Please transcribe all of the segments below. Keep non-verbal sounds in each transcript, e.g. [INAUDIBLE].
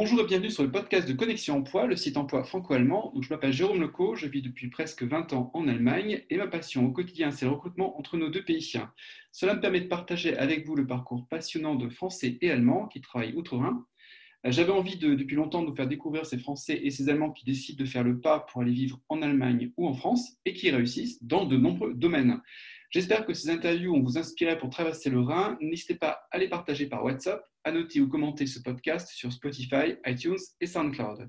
Bonjour et bienvenue sur le podcast de Connexion Emploi, le site emploi franco-allemand. je m'appelle Jérôme Leco, je vis depuis presque 20 ans en Allemagne et ma passion au quotidien, c'est le recrutement entre nos deux pays. Cela me permet de partager avec vous le parcours passionnant de Français et Allemands qui travaillent outre-Rhin. J'avais envie de, depuis longtemps de vous faire découvrir ces Français et ces Allemands qui décident de faire le pas pour aller vivre en Allemagne ou en France et qui réussissent dans de nombreux domaines. J'espère que ces interviews ont vous inspiré pour traverser le Rhin. N'hésitez pas à les partager par WhatsApp, à noter ou commenter ce podcast sur Spotify, iTunes et SoundCloud.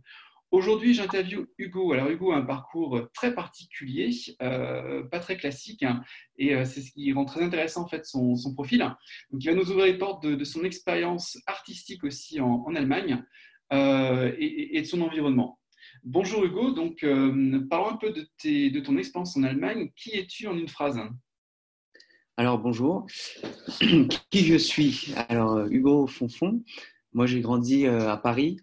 Aujourd'hui, j'interviewe Hugo. Alors, Hugo a un parcours très particulier, euh, pas très classique, hein, et euh, c'est ce qui rend très intéressant en fait son, profil. Donc, il va nous ouvrir les portes de, son expérience artistique aussi en, Allemagne euh, et, de son environnement. Bonjour Hugo, donc parlons un peu de, de ton expérience en Allemagne. Qui es-tu en une phrase? Alors bonjour, [CLEARS THROAT] qui je suis? Alors euh, Hugo Fonfon, moi j'ai grandi euh, à Paris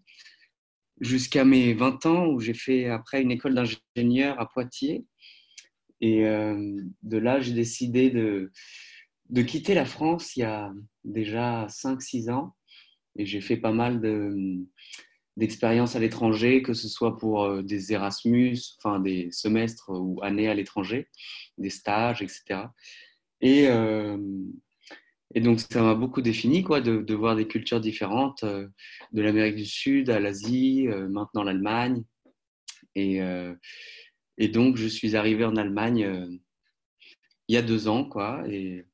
jusqu'à mes 20 ans où j'ai fait après une école d'ingénieur à Poitiers. Et euh, de là, j'ai décidé de, de quitter la France il y a déjà 5-6 ans. Et j'ai fait pas mal d'expériences à l'étranger, que ce soit pour des Erasmus, enfin des semestres ou années à l'étranger, des stages, etc. Et, euh, et donc, ça m'a beaucoup défini quoi, de, de, voir des cultures différentes, euh, de l'Amérique du Sud à l'Asie, euh, maintenant l'Allemagne. Et, et, donc, je suis arrivé en Allemagne il y a deux ans. Quoi, et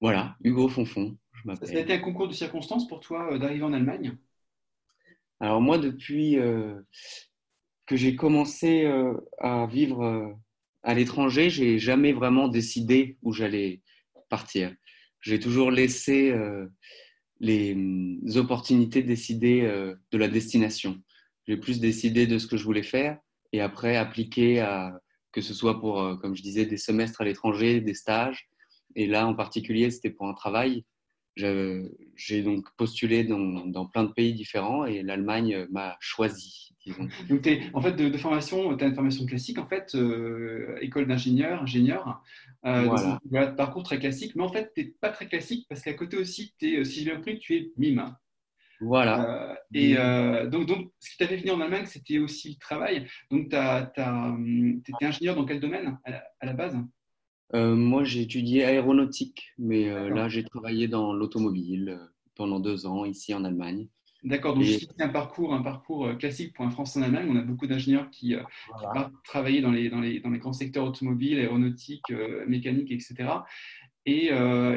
voilà, Hugo Fonfon. Je ça a été un concours de circonstances pour toi d'arriver en Allemagne? Alors, moi, depuis que j'ai commencé à vivre à l'étranger, j'ai jamais vraiment décidé où j'allais partir. J'ai toujours laissé euh, les mm, opportunités décider euh, de la destination. J'ai plus décidé de ce que je voulais faire et après appliquer à que ce soit pour, euh, comme je disais, des semestres à l'étranger, des stages. Et là, en particulier, c'était pour un travail. J'ai donc postulé dans, dans, plein de pays différents et l'Allemagne m'a choisi. [LAUGHS] Donc, en fait, de, formation, tu as une formation classique, en fait, euh, école d'ingénieur, ingénieur. Euh, voilà. parcours très classique. Mais en fait, tu n'es pas très classique parce qu'à côté aussi, es, euh, si j'ai bien compris, tu es mime. Voilà. et donc, donc, ce qui t'a fait venir en Allemagne, c'était aussi le travail. Donc, tu étais ingénieur dans quel domaine à la, base? Moi, j'ai étudié aéronautique, mais là, j'ai travaillé dans l'automobile pendant deux ans ici en Allemagne. D'accord, donc c'est un parcours, un parcours euh, classique pour un Français en Allemagne. On a beaucoup d'ingénieurs qui, euh, partent travailler dans les, dans, les, dans les grands secteurs automobiles, aéronautiques, euh, mécaniques, etc. Et,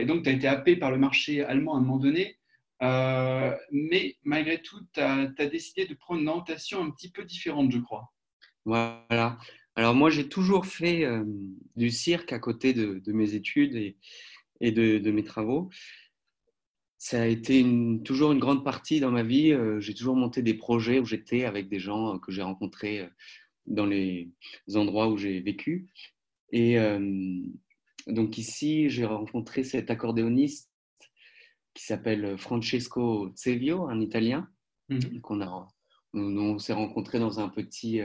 donc, tu as été happé par le marché allemand à un moment donné. mais malgré tout, tu as, décidé de prendre une orientation un petit peu différente, je crois. Voilà. Alors, moi, j'ai toujours fait du cirque à côté de, mes études et, et de, de mes travaux ça a été toujours une grande partie dans ma vie. Euh, j'ai toujours monté des projets où j'étais avec des gens euh, que j'ai rencontrés euh, dans les endroits où j'ai vécu. Et donc ici, j'ai rencontré cet accordéoniste qui s'appelle Francesco Zevio, un Italien. Mhm. qu'on a, on, s'est rencontrés dans un petit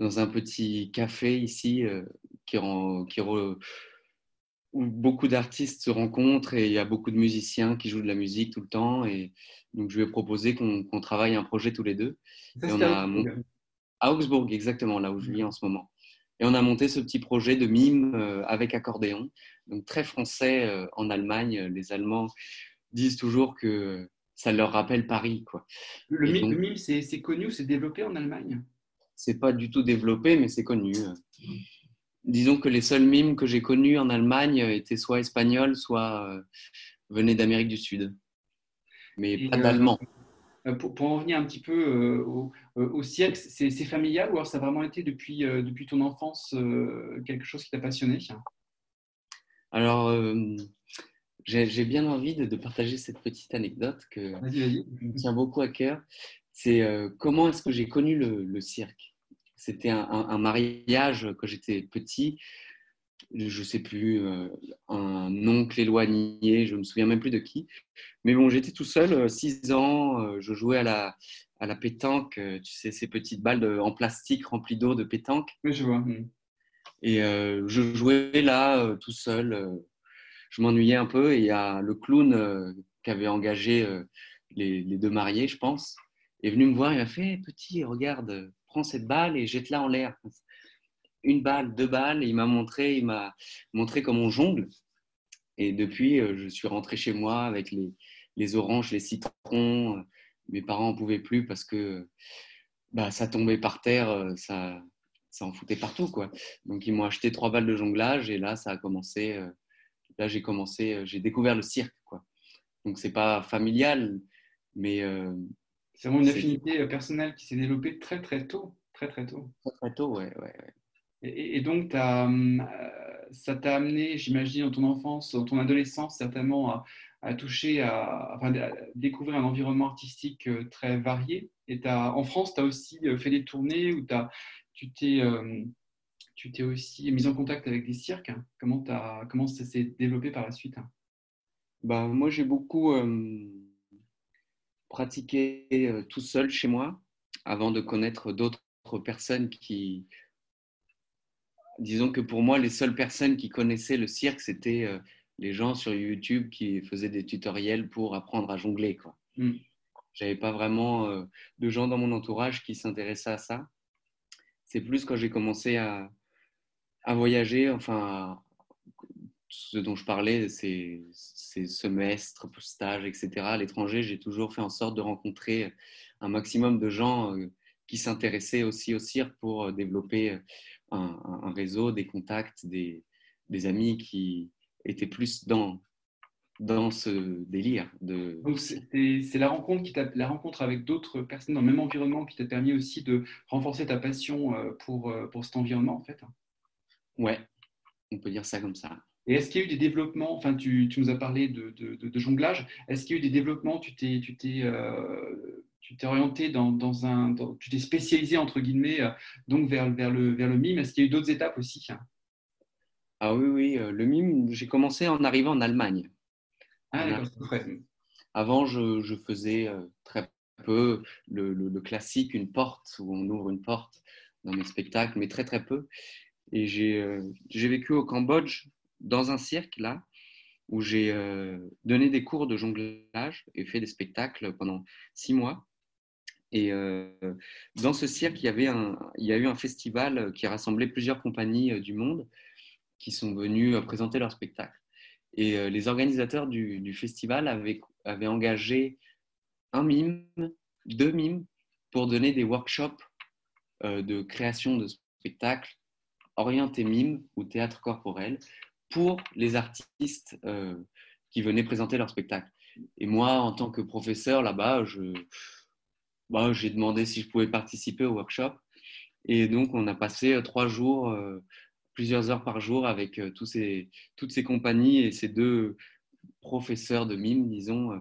dans un petit café ici qui, rend, qui, où beaucoup d'artistes se rencontrent et il y a beaucoup de musiciens qui jouent de la musique tout le temps. Et donc, je lui ai proposé qu'on travaille un projet tous les deux. on a à Augsbourg, exactement, là où je vis en ce moment. Et on a monté ce petit projet de mime euh, avec accordéon. Donc, très français euh, en Allemagne. Les Allemands disent toujours que ça leur rappelle Paris. Quoi. Le, mime, mime c'est connu ou c'est développé en Allemagne? C'est pas du tout développé, mais c'est connu. Disons que les seuls mimes que j'ai connus en Allemagne étaient soit espagnols, soit euh, venaient d'Amérique du Sud, mais pas euh, d'allemand. Euh, pour, pour, en revenir un petit peu au, au cirque, c'est familial ou alors ça a vraiment été depuis, depuis ton enfance quelque chose qui t'a passionné? Alors, j'ai bien envie de, partager cette petite anecdote que me tient beaucoup à cœur. C'est comment est-ce que j'ai connu le cirque? C'était un, mariage quand j'étais petit. Je ne sais plus, euh, un oncle éloigné, je ne me souviens même plus de qui. Mais bon, j'étais tout seul, 6 euh, ans, euh, je jouais à la, à la pétanque, tu sais, ces petites balles en plastique remplies d'eau de pétanque. Oui, je vois. Et je jouais là, tout seul. je m'ennuyais un peu et il y a le clown qui avait engagé les, les, deux mariés, je pense, est venu me voir, il m'a fait Petit, regarde, prends cette balle et jette-la en l'air. Une balle, deux balles, il m'a montré, il m'a montré comment on jongle. Et depuis, je suis rentré chez moi avec les, oranges, les citrons. Mes parents n'en pouvaient plus parce que bah, ça tombait par terre, ça, ça en foutait partout. Quoi. Donc, ils m'ont acheté trois balles de jonglage et là, ça a commencé. Euh, là, j'ai commencé, euh, j'ai découvert le cirque. Quoi. Donc, c'est pas familial, mais. Euh, c'est vraiment une affinité personnelle qui s'est développée très, très tôt. Très, très tôt. Très, très tôt, ouais. ouais, Et, donc, ça t'a amené, j'imagine, dans ton enfance, dans ton adolescence, certainement, à, toucher, à, enfin, à, découvrir un environnement artistique très varié. Et en France, tu as aussi fait des tournées où tu as tu t'es euh, tu t'es aussi mis en contact avec des cirques. Comment, as, comment ça s'est développé par la suite? Bah, Moi, j'ai beaucoup euh, pratiqué euh, tout seul chez moi avant de connaître d'autres personnes qui... Disons que pour moi, les seules personnes qui connaissaient le cirque, c'était les gens sur YouTube qui faisaient des tutoriels pour apprendre à jongler. Quoi. n'avais hmm. J'avais pas vraiment de gens dans mon entourage qui s'intéressaient à ça c'est plus quand j'ai commencé à, voyager, enfin, ce dont je parlais, c'est semestres, stages, etc. À l'étranger, j'ai toujours fait en sorte de rencontrer un maximum de gens euh, qui s'intéressaient aussi au cirque pour euh, développer un, réseau, des contacts, des, amis qui étaient plus dans, dans ce délire. De... Donc c'est la rencontre, qui la rencontre avec d'autres personnes dans le même environnement qui t'a permis aussi de renforcer ta passion euh, pour, euh, pour cet environnement en fait Ouais, on peut dire ça comme ça. Et est-ce qu'il y a eu des développements, enfin tu, tu nous as parlé de, de, de, jonglage, est-ce qu'il y a eu des développements, tu t'es tu t'es euh, tu t'es orienté dans, dans un, tu t'es spécialisé entre guillemets donc vers, vers, le, vers le mime, est-ce qu'il y a eu d'autres étapes aussi? Ah oui, oui, le mime, j'ai commencé en arrivant en Allemagne. Ah, Avant, je, faisais euh, très peu le, classique, une porte, où on ouvre une porte dans mes spectacles, mais très très peu. Et j'ai euh, vécu au Cambodge dans un cirque, là, où j'ai euh, donné des cours de jonglage et fait des spectacles pendant six mois. Et dans ce cirque, il y, avait un, il y a eu un festival qui rassemblait plusieurs compagnies du monde qui sont venues présenter leurs spectacles. Et euh, les organisateurs du, festival avaient, engagé un mime, deux mimes pour donner des workshops euh, de création de spectacles orientés mime ou théâtre corporel pour les artistes euh, qui venaient présenter leur spectacle. Et moi, en tant que professeur là-bas, bah, j'ai demandé si je pouvais participer au workshop. Et donc, on a passé trois jours plusieurs heures par jour avec euh, toutes ces compagnies et ces deux professeurs de mime, disons, euh,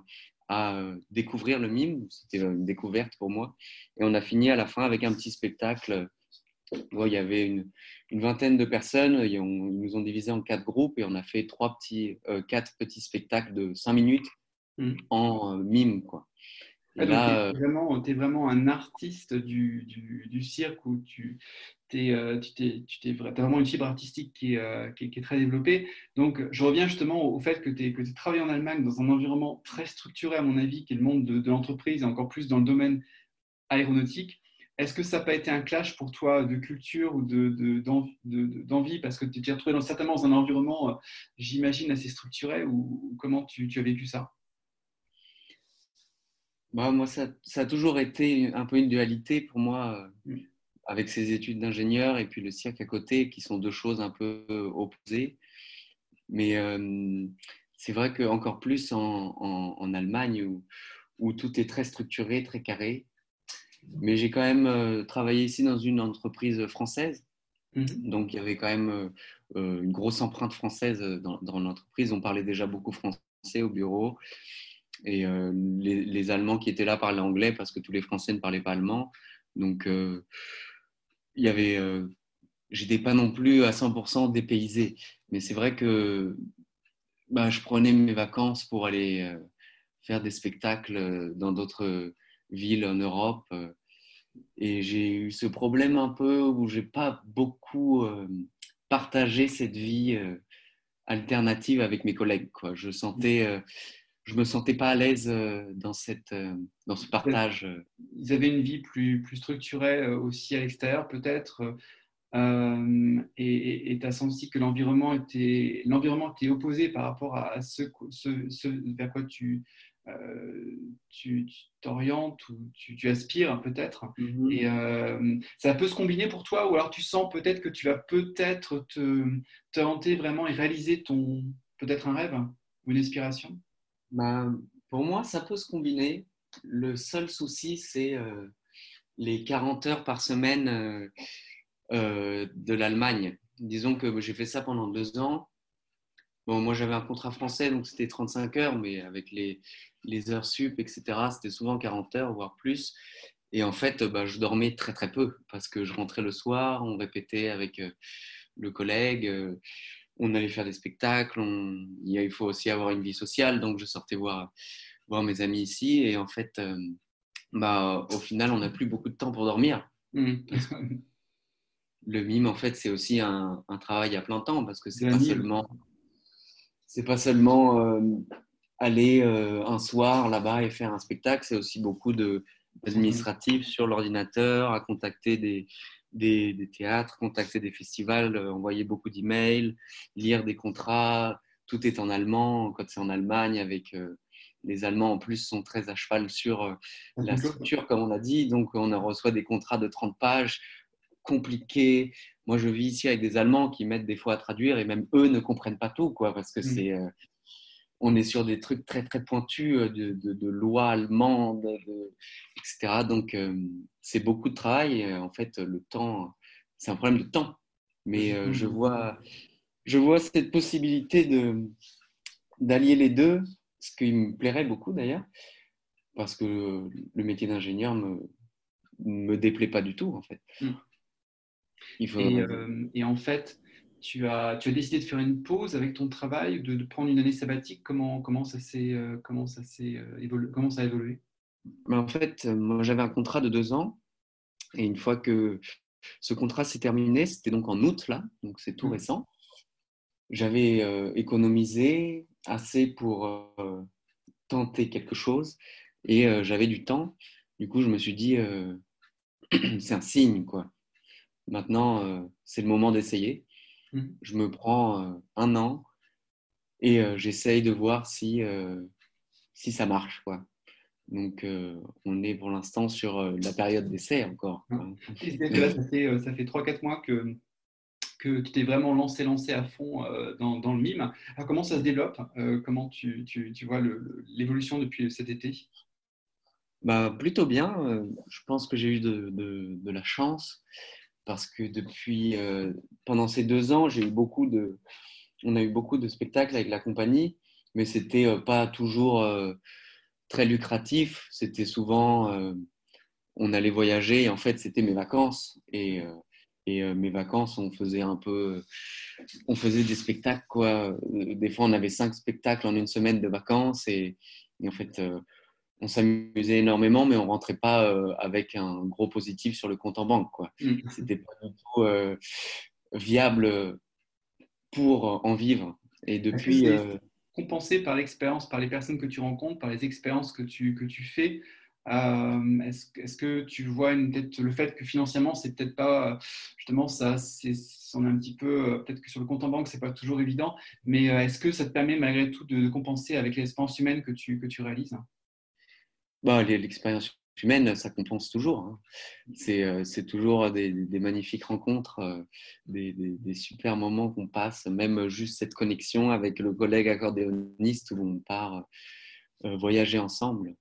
à euh, découvrir le mime. C'était une découverte pour moi. Et on a fini à la fin avec un petit spectacle. Il y avait une, une, vingtaine de personnes. Ils, nous ont divisé en quatre groupes et on a fait trois petits, quatre petits spectacles de cinq minutes mmh. en mime. Quoi. Ah, tu es, vraiment, es vraiment un artiste du, du, du cirque où tu, euh, tu as vraiment une fibre artistique euh, qui est, très développée. Donc, je reviens justement au fait que tu as travaillé en Allemagne dans un environnement très structuré, à mon avis, qui est le monde de, l'entreprise et encore plus dans le domaine aéronautique. Est-ce que ça n'a pas été un clash pour toi de culture ou d'envie? Parce que tu t'es retrouvé dans, certainement dans un environnement, euh, j'imagine, assez structuré ou, comment tu, as vécu ça? Bah, Moi, ça, a toujours été un peu une dualité pour moi. Mm avec ses études d'ingénieur et puis le cirque à côté, qui sont deux choses un peu opposées. Mais euh, c'est vrai qu'encore plus en, en, Allemagne, où, où, tout est très structuré, très carré. Mais j'ai quand même euh, travaillé ici dans une entreprise française. Mhm. Donc il y avait quand même euh, une grosse empreinte française dans, dans l'entreprise. On parlait déjà beaucoup français au bureau. Et les, les, Allemands qui étaient là parlaient anglais parce que tous les Français ne parlaient pas allemand. Donc il y avait, euh, j'étais pas non plus à 100% dépaysé, mais c'est vrai que bah, je prenais mes vacances pour aller euh, faire des spectacles dans d'autres villes en Europe. Euh, et j'ai eu ce problème un peu où j'ai pas beaucoup partagé cette vie alternative avec mes collègues. Quoi. Je sentais, je me sentais pas à l'aise dans, cette, dans ce partage. Ils avaient une vie plus, plus structurée aussi à l'extérieur, peut-être. et tu as senti que l'environnement était, était opposé par rapport à ce, vers quoi tu, tu t'orientes ou tu, aspires peut-être. Mm-hmm. Et ça peut se combiner pour toi ou alors tu sens peut-être que tu vas peut-être te, te vraiment et réaliser ton peut-être un rêve ou une inspiration? Bah, Pour moi, ça peut se combiner. Le seul souci, c'est euh, les 40 heures par semaine euh, euh, de l'Allemagne. Disons que j'ai fait ça pendant deux ans. Bon, moi, j'avais un contrat français, donc c'était 35 heures, mais avec les, les heures sup, etc., c'était souvent 40 heures, voire plus. Et en fait, bah, je dormais très très peu parce que je rentrais le soir, on répétait avec le collègue on allait faire des spectacles, il faut aussi avoir une vie sociale, donc je sortais voir, voir mes amis ici, et en fait, euh, bah, au final, on n'a plus beaucoup de temps pour dormir. Mmh. [LAUGHS] Le mime, en fait, c'est aussi un, travail à plein temps, parce que c'est pas seulement, c'est pas seulement euh, aller euh, un soir là-bas et faire un spectacle, c'est aussi beaucoup d'administratif sur l'ordinateur, à contacter des, des, théâtres, contacter des festivals, euh, envoyer beaucoup d'emails, lire des contrats. Tout est en allemand quand c'est en Allemagne avec les Allemands en plus sont très à cheval sur euh, la structure, comme on a dit. Donc, on reçoit des contrats de 30 pages compliqués. Moi, je vis ici avec des Allemands qui mettent des fois à traduire et même eux ne comprennent pas tout, quoi, parce que mmh. c'est on est sur des trucs très très pointus euh, de, de, lois allemandes, etc. Donc euh, c'est beaucoup de travail. Et, en fait, le temps, c'est un problème de temps. Mais euh, je, vois, je vois cette possibilité de, d'allier les deux, ce qui me plairait beaucoup d'ailleurs, parce que le métier d'ingénieur me me déplaît pas du tout en fait. Mmh. Il faut... et, et en fait, tu as, tu as décidé de faire une pause avec ton travail, de, de prendre une année sabbatique. Comment, comment ça s'est euh, comment ça s'est euh, comment ça a évolué? Ben, En fait, moi j'avais un contrat de deux ans et une fois que ce contrat s'est terminé, c'était donc en août là, donc c'est tout mmh. récent. J'avais euh, économisé assez pour tenter quelque chose et j'avais du temps. Du coup, je me suis dit, [CLEARS THROAT] c'est un signe quoi. Maintenant, c'est le moment d'essayer. Mmh. Je me prends euh, un an et euh, j'essaye de voir si, euh, si ça marche. Quoi. Donc, on est pour l'instant sur la période d'essai encore. ça fait, fait 3-4 mois que, que tu t'es vraiment lancé, lancé à fond dans, dans, le mime. Alors, comment ça se développe Comment tu, tu, tu vois l'évolution depuis cet été? Bah, Plutôt bien. je pense que j'ai eu de, de, de, la chance parce que depuis, euh, pendant ces deux ans, j'ai eu beaucoup de, on a eu beaucoup de spectacles avec la compagnie, mais c'était euh, pas toujours euh, très lucratif. C'était souvent, on allait voyager et en fait, c'était mes vacances. Et, et mes vacances, on faisait un peu, on faisait des spectacles quoi. Des fois, on avait cinq spectacles en une semaine de vacances et en fait on s'amusait énormément, mais on rentrait pas euh, avec un gros positif sur le compte en banque. Quoi. Mm. C'était pas du tout euh, viable pour en vivre. Et depuis. Euh, compensé par l'expérience, par les personnes que tu rencontres, par les expériences que tu, que tu fais. est-ce, est que tu vois une, le fait que financièrement, c'est peut-être pas justement ça, c'est, on est un petit peu peut-être que sur le compte en banque, c'est pas toujours évident, mais est-ce que ça te permet malgré tout de, compenser avec l'expérience humaine que tu, que tu réalises? Bah, L'expérience humaine, ça compense toujours. Hein. Euh, c'est toujours des, magnifiques rencontres, euh, des, des, super moments qu'on passe, même juste cette connexion avec le collègue accordéoniste où on part euh, voyager ensemble.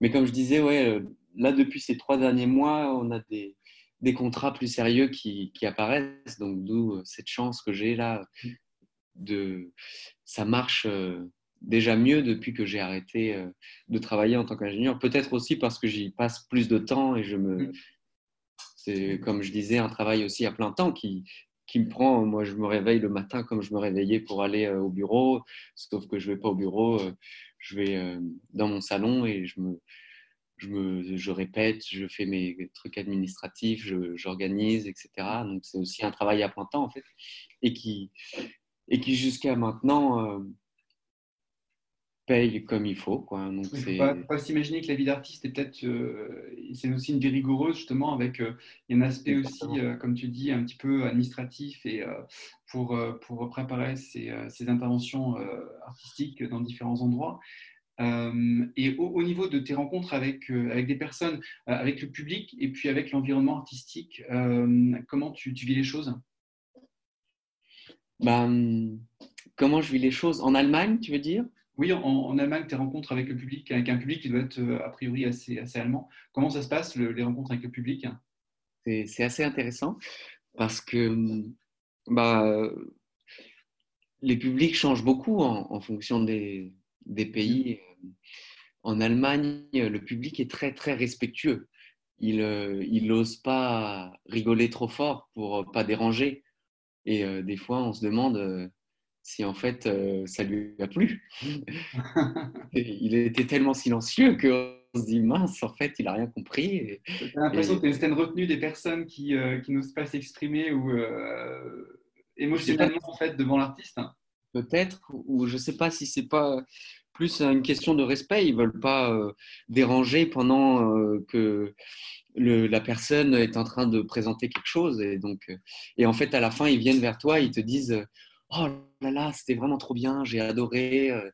Mais comme je disais, ouais, là, depuis ces trois derniers mois, on a des, des contrats plus sérieux qui, qui apparaissent. Donc, d'où cette chance que j'ai là. De, ça marche déjà mieux depuis que j'ai arrêté euh, de travailler en tant qu'ingénieur. Peut-être aussi parce que j'y passe plus de temps et je me. Mm. C'est comme je disais, un travail aussi à plein temps qui, qui me prend. Moi, je me réveille le matin comme je me réveillais pour aller euh, au bureau, sauf que je ne vais pas au bureau, euh, je vais dans mon salon et je me, je, me, je répète, je fais mes trucs administratifs, j'organise, etc. Donc, c'est aussi un travail à plein temps, en fait, et qui, et qui jusqu'à maintenant paye comme il faut. Quoi. Donc, il ne faut pas, s'imaginer que la vie d'artiste est peut-être, c'est aussi une vie rigoureuse justement, avec il y a un aspect aussi, comme tu dis, un petit peu administratif et pour, pour préparer ces, ces interventions artistiques dans différents endroits. et au, niveau de tes rencontres avec, avec des personnes, avec le public et puis avec l'environnement artistique, comment tu, tu, vis les choses? Ben, Comment je vis les choses? En Allemagne, tu veux dire? Oui, en, Allemagne, tes rencontres avec le public, avec un public qui doit être a priori assez, assez allemand. Comment ça se passe, les rencontres avec le public? C'est assez intéressant parce que bah, les publics changent beaucoup en, fonction des, pays. En Allemagne, le public est très, très respectueux. Il n'ose pas rigoler trop fort pour pas déranger. Et euh, des fois, on se demande euh, si en fait euh, ça lui a plu. [LAUGHS] il était tellement silencieux qu'on se dit mince, en fait, il n'a rien compris. J'ai l'impression que c'est une retenue des personnes qui, qui n'osent pas s'exprimer ou émotionnellement en fait devant l'artiste. Peut-être, ou je ne sais pas si c'est pas plus une question de respect. Ils veulent pas déranger pendant que la personne est en train de présenter quelque chose. Et, donc, euh, et en fait, à la fin, ils viennent vers toi, ils te disent Oh là là, c'était vraiment trop bien, j'ai adoré, euh,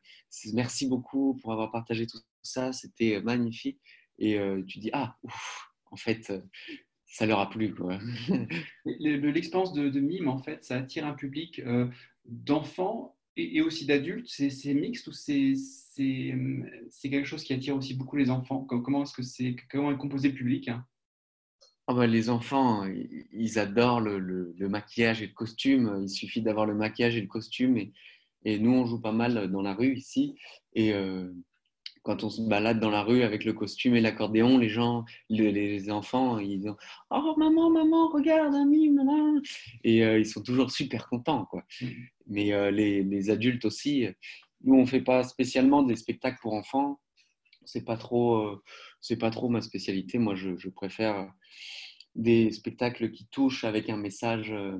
merci beaucoup pour avoir partagé tout ça, c'était magnifique. Et euh, tu dis Ah, ouf, en fait, ça leur a plu. [LAUGHS] L'expérience de, mime, en fait, ça attire un public d'enfants et, aussi d'adultes. C'est mixte ou c'est quelque chose qui attire aussi beaucoup les enfants? Comment est-ce que c'est comment est composé le public hein? Ah bah, les enfants, ils adorent le, maquillage et le costume. Il suffit d'avoir le maquillage et le costume. Et, et, nous, on joue pas mal dans la rue ici. Et euh, quand on se balade dans la rue avec le costume et l'accordéon, les gens, les, enfants, ils disent Oh maman, maman, regarde, ami, maman. Et euh, ils sont toujours super contents. Quoi. Mmh. Mais euh, les, les, adultes aussi, nous, on ne fait pas spécialement des spectacles pour enfants. C'est pas trop, c'est pas trop ma spécialité. Moi, je, je préfère des spectacles qui touchent avec un message euh,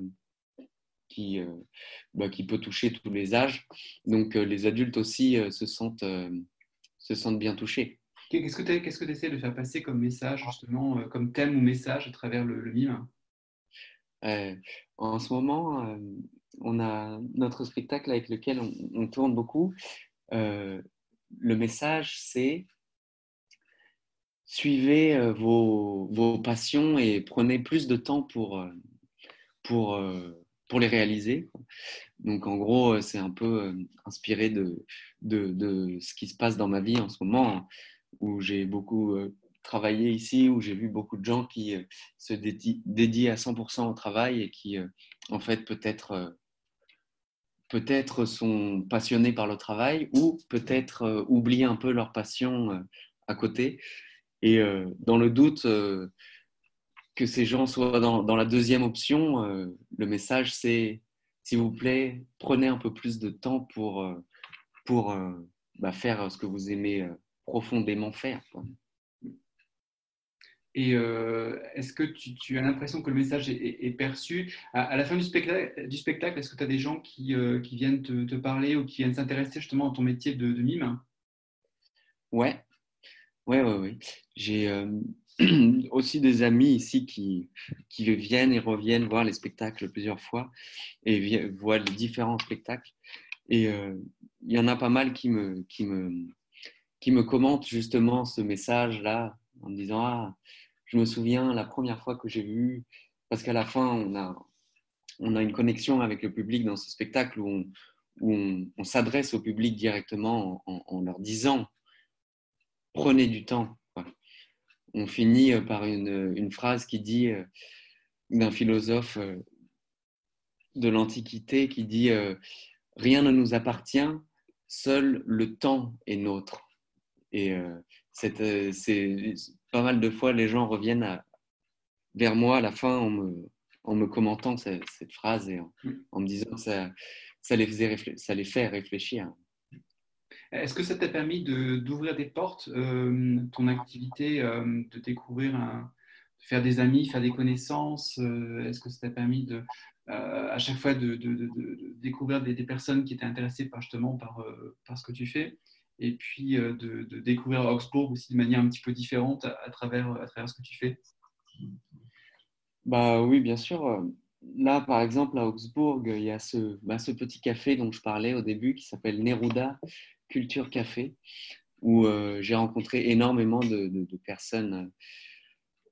qui, euh, bah, qui peut toucher tous les âges. Donc euh, les adultes aussi se, sentent, se sentent bien touchés. Qu'est-ce que tu essaies de faire passer comme message, justement, comme thème ou message à travers le, mime? En ce moment, on a notre spectacle avec lequel on tourne beaucoup. le message, c'est suivez euh, vos, vos, passions et prenez plus de temps pour, euh, pour, euh, pour les réaliser. Donc en gros, c'est un peu inspiré de, de, de, ce qui se passe dans ma vie en ce moment, où j'ai beaucoup travaillé ici, où j'ai vu beaucoup de gens qui se dédient à 100% au travail et qui, en fait, peut-être peut-être sont passionnés par le travail ou peut-être oublient un peu leur passion à côté. Et euh, dans le doute euh, que ces gens soient dans, la deuxième option, euh, le message c'est, s'il vous plaît, prenez un peu plus de temps pour, pour bah, faire ce que vous aimez profondément faire. Et est-ce que tu, as l'impression que le message est, perçu? À, la fin du spectacle, du spectacle est-ce que tu as des gens qui, qui viennent te, parler ou qui viennent s'intéresser justement à ton métier de, de mime? Ouais, oui, oui, oui. J'ai [CLEARS THROAT] aussi des amis ici qui, qui viennent et reviennent voir les spectacles plusieurs fois et voient les différents spectacles. Et il y en a pas mal qui me, qui me, qui me commentent justement ce message-là en me disant Ah, je me souviens la première fois que j'ai vu, parce qu'à la fin, on a, on a une connexion avec le public dans ce spectacle où on, où on, s'adresse au public directement en, en leur disant prenez du temps. On finit euh, par une, phrase qui dit euh, d'un philosophe euh, de l'Antiquité qui dit Rien ne nous appartient, seul le temps est nôtre. Et c'est pas mal de fois, les gens reviennent vers moi à la fin en me, en me commentant cette, phrase et en, me disant que ça, ça, les faisait, ça les fait réfléchir. Est-ce que ça t'a permis d'ouvrir des portes, euh, ton activité, euh, de découvrir, de faire des amis, faire des connaissances euh, Est-ce que ça t'a permis de, à chaque fois de, découvrir des, personnes qui étaient intéressées par, justement par, par ce que tu fais? Et puis de, découvrir Augsbourg aussi de manière un petit peu différente à, travers, à travers ce que tu fais? Bah oui, bien sûr. Là, par exemple, à Augsbourg, il y a ce, bah, ce petit café dont je parlais au début qui s'appelle Neruda Culture Café, où j'ai rencontré énormément de, de personnes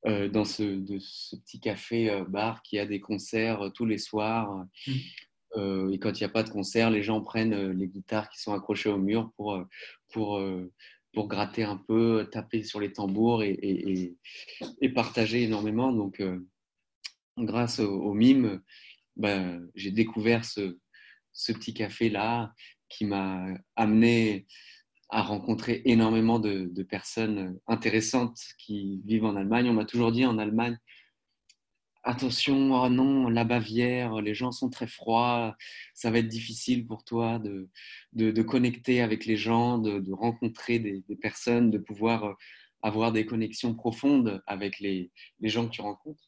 euh, dans ce, de, ce, petit café-bar euh, qui a des concerts euh, tous les soirs. Mmh. et quand il n'y a pas de concert, les gens prennent les guitares qui sont accrochées au mur pour, pour, pour gratter un peu, taper sur les tambours et, et, et partager énormément. Donc, grâce au, mime, ben, j'ai découvert ce, ce petit café-là qui m'a amené à rencontrer énormément de, personnes intéressantes qui vivent en Allemagne. On m'a toujours dit en Allemagne, attention, oh non, la Bavière, les gens sont très froids, ça va être difficile pour toi de, de, connecter avec les gens, de, rencontrer des, personnes, de pouvoir avoir des connexions profondes avec les, les gens que tu rencontres.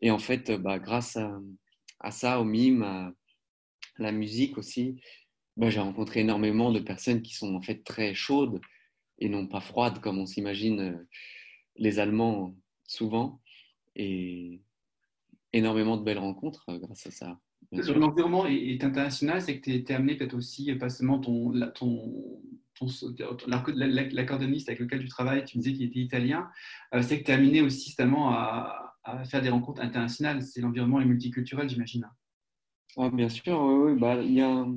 Et en fait, bah, grâce à, à, ça, au mime, à la musique aussi, j'ai rencontré énormément de personnes qui sont en fait très chaudes et non pas froides comme on s'imagine euh, les Allemands souvent. Et énormément de belles rencontres euh, grâce à ça. L'environnement est international, c'est que tu es, amené peut-être aussi, pas seulement ton, ton, l'accordéoniste avec lequel tu travailles, tu me disais qu'il était italien, euh, c'est que tu es amené aussi justement à, à, faire des rencontres internationales. C'est l'environnement est multiculturel, j'imagine. Ah, bien sûr, oui, Bah, il y a un,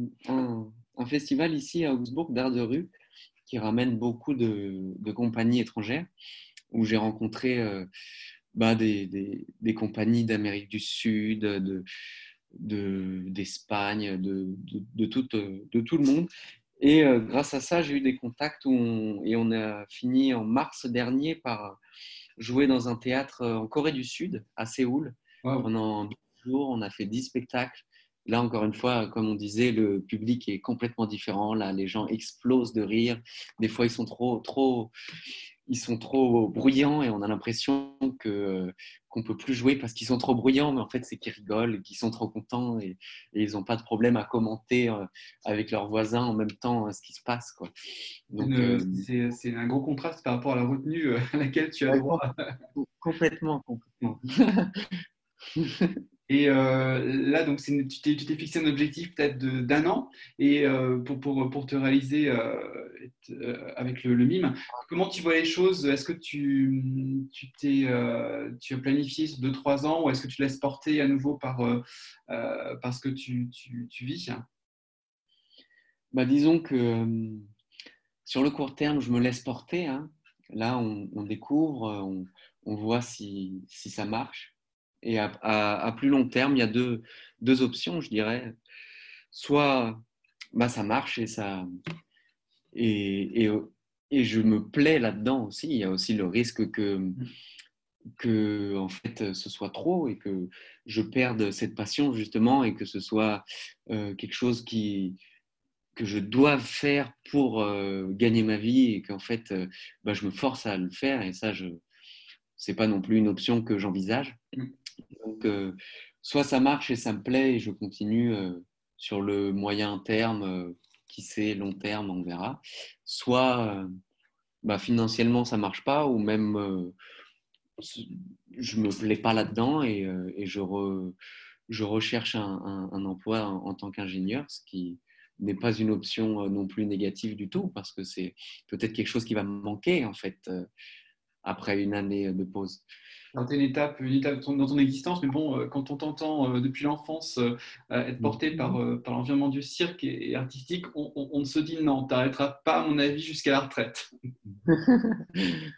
un, festival ici à Augsbourg d'art de rue qui ramène beaucoup de, de compagnies étrangères où j'ai rencontré euh, bah, des, des, des, compagnies d'Amérique du Sud, de, d'Espagne, de, tout, de tout le monde. Et euh, grâce à ça, j'ai eu des contacts où et on a fini en mars dernier par jouer dans un théâtre en Corée du Sud, à Séoul. Pendant deux jours, on a fait dix spectacles Là, encore une fois, comme on disait, le public est complètement différent. Là, les gens explosent de rire. Des fois, ils sont trop, trop, ils sont trop bruyants et on a l'impression que qu'on peut plus jouer parce qu'ils sont trop bruyants. Mais en fait, c'est qu'ils rigolent, qu'ils sont trop contents et, ils n'ont pas de problème à commenter euh, avec leurs voisins en même temps euh, ce qui se passe. Quoi. Donc, euh, c'est un gros contraste par rapport à la retenue à laquelle tu as droit. Complètement, complètement. [LAUGHS] [LAUGHS] Et euh, là, donc, tu t'es fixé un objectif peut-être d'un an et euh, pour, pour, pour, te réaliser euh, avec le, mime. Comment tu vois les choses? Est-ce que tu, tu, t'es, tu as planifié sur 2-3 ans ou est-ce que tu laisses porter à nouveau par, parce que tu, tu, tu vis? Bah, Disons que sur le court terme, je me laisse porter. Hein. Là, on, on découvre, on, on voit si, si ça marche. Et à, plus long terme, il y a deux, deux, options, je dirais. Soit bah, ça marche et, ça, et, et, et je me plais là-dedans aussi. Il y a aussi le risque que, que en fait, ce soit trop et que je perde cette passion justement et que ce soit euh, quelque chose qui, que je dois faire pour euh, gagner ma vie et qu'en fait, euh, bah, je me force à le faire. Et ça, je n'est pas non plus une option que j'envisage. Donc, euh, soit ça marche et ça me plaît et je continue euh, sur le moyen terme, euh, qui sait, long terme, on verra. Soit bah, financièrement ça marche pas ou même je me plais pas là-dedans et, je, je, recherche un, emploi en, tant qu'ingénieur, ce qui n'est pas une option non plus négative du tout parce que c'est peut-être quelque chose qui va me manquer en fait après une année de pause. C'est une étape, une étape dans ton existence, mais bon, euh, quand on t'entend euh, depuis l'enfance euh, être porté par, par l'environnement du cirque et, artistique, on, ne se dit non, tu n'arrêteras pas, à mon avis, jusqu'à la retraite. [LAUGHS]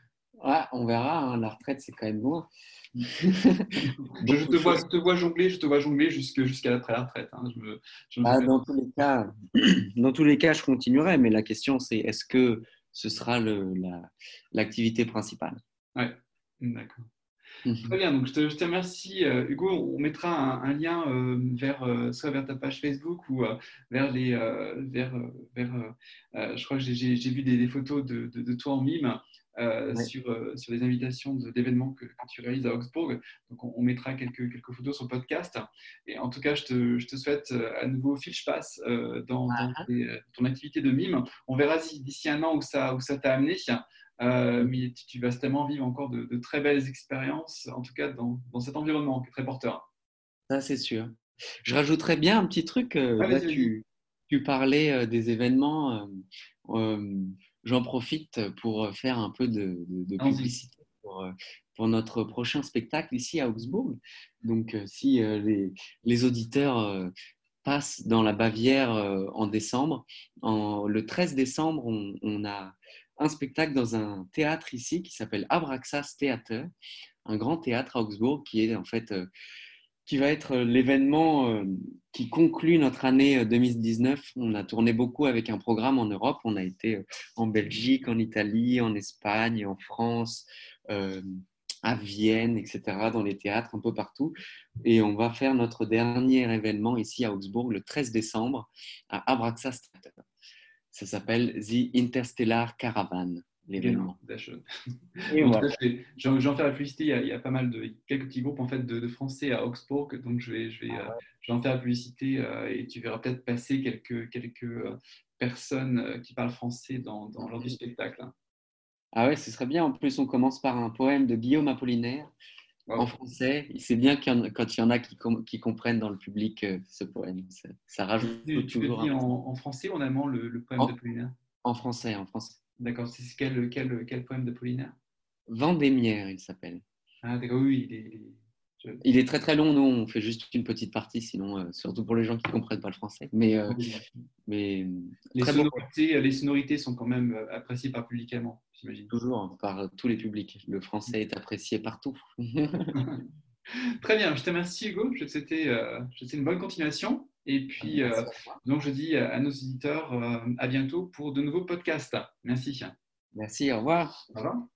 on verra, hein, la retraite, c'est quand même loin. [LAUGHS] je, te vois, je te vois jongler, je te vois jongler jusqu'à la retraite. Hein. Ah, dans, tous les cas, [CLEARS THROAT] dans tous les cas, je continuerai, mais la question, c'est est-ce que ce sera l'activité principale Oui, d'accord. Mhm. Très bien, donc je te, remercie euh, Hugo. On mettra un, lien euh, vers, euh, soit vers ta page Facebook ou vers les. vers, vers je crois que j'ai vu des, photos de, de, toi en mime. Sur, sur les invitations d'événements que, tu réalises à Augsbourg. Donc, on, mettra quelques, quelques photos sur le podcast. Et en tout cas, je te, je te souhaite à nouveau fiche passe dans, dans ah. ton activité de mime. On verra d'ici un an où ça, où ça t'a amené. Euh, mais tu, vas tellement vivre encore de, très belles expériences, en tout cas dans, dans, cet environnement qui est très porteur. Ça, c'est sûr. Je rajouterais bien un petit truc. Euh, là, tu, tu, parlais euh, des événements. J'en profite pour faire un peu de, de publicité pour, pour, notre prochain spectacle ici à Augsbourg. Donc, si les, les, auditeurs passent dans la Bavière en décembre, en, le 13 décembre, on, on a un spectacle dans un théâtre ici qui s'appelle Abraxas Theater, un grand théâtre à Augsbourg qui est en fait euh, qui va être l'événement euh, qui conclut notre année 2019. Euh, on a tourné beaucoup avec un programme en Europe. On a été en Belgique, en Italie, en Espagne, en France, à Vienne, etc., dans les théâtres un peu partout. Et on va faire notre dernier événement ici à Augsbourg le 13 décembre à Abraxas. Ça s'appelle The Interstellar Caravan, l'événement. Et voilà. Je vais en faire la publicité. Il y, a, pas mal de quelques petits groupes en fait de, Français à Augsbourg, donc je vais, je vais, ah euh, en faire la publicité euh, et tu verras peut-être passer quelques quelques euh, personnes qui parlent français dans, dans lors du spectacle. Ah ouais, ce serait bien. En plus, on commence par un poème de Guillaume Apollinaire en français. C'est bien quand il y en a qui, qui comprennent dans le public euh, ce poème. Ça, rajoute tu, toujours. Tu en, en, français ou en allemand le, poème de Paulinaire En français, en français. D'accord. C'est quel, quel, quel, poème de Paulinaire? Vendémiaire, il s'appelle. Ah, d'accord, oui, il est, il est très très long, nous on fait juste une petite partie, sinon euh, surtout pour les gens qui ne comprennent pas le français. Mais, euh, mais les, sonorités, les sonorités sont quand même euh, appréciées par publiquement, j'imagine. Toujours, par tous les publics. Le français est apprécié partout. [LAUGHS] très bien, je te remercie Hugo, je te souhaite une bonne continuation. Et puis, donc je dis à nos éditeurs à bientôt pour de nouveaux podcasts. Merci. Merci, au revoir. Au revoir.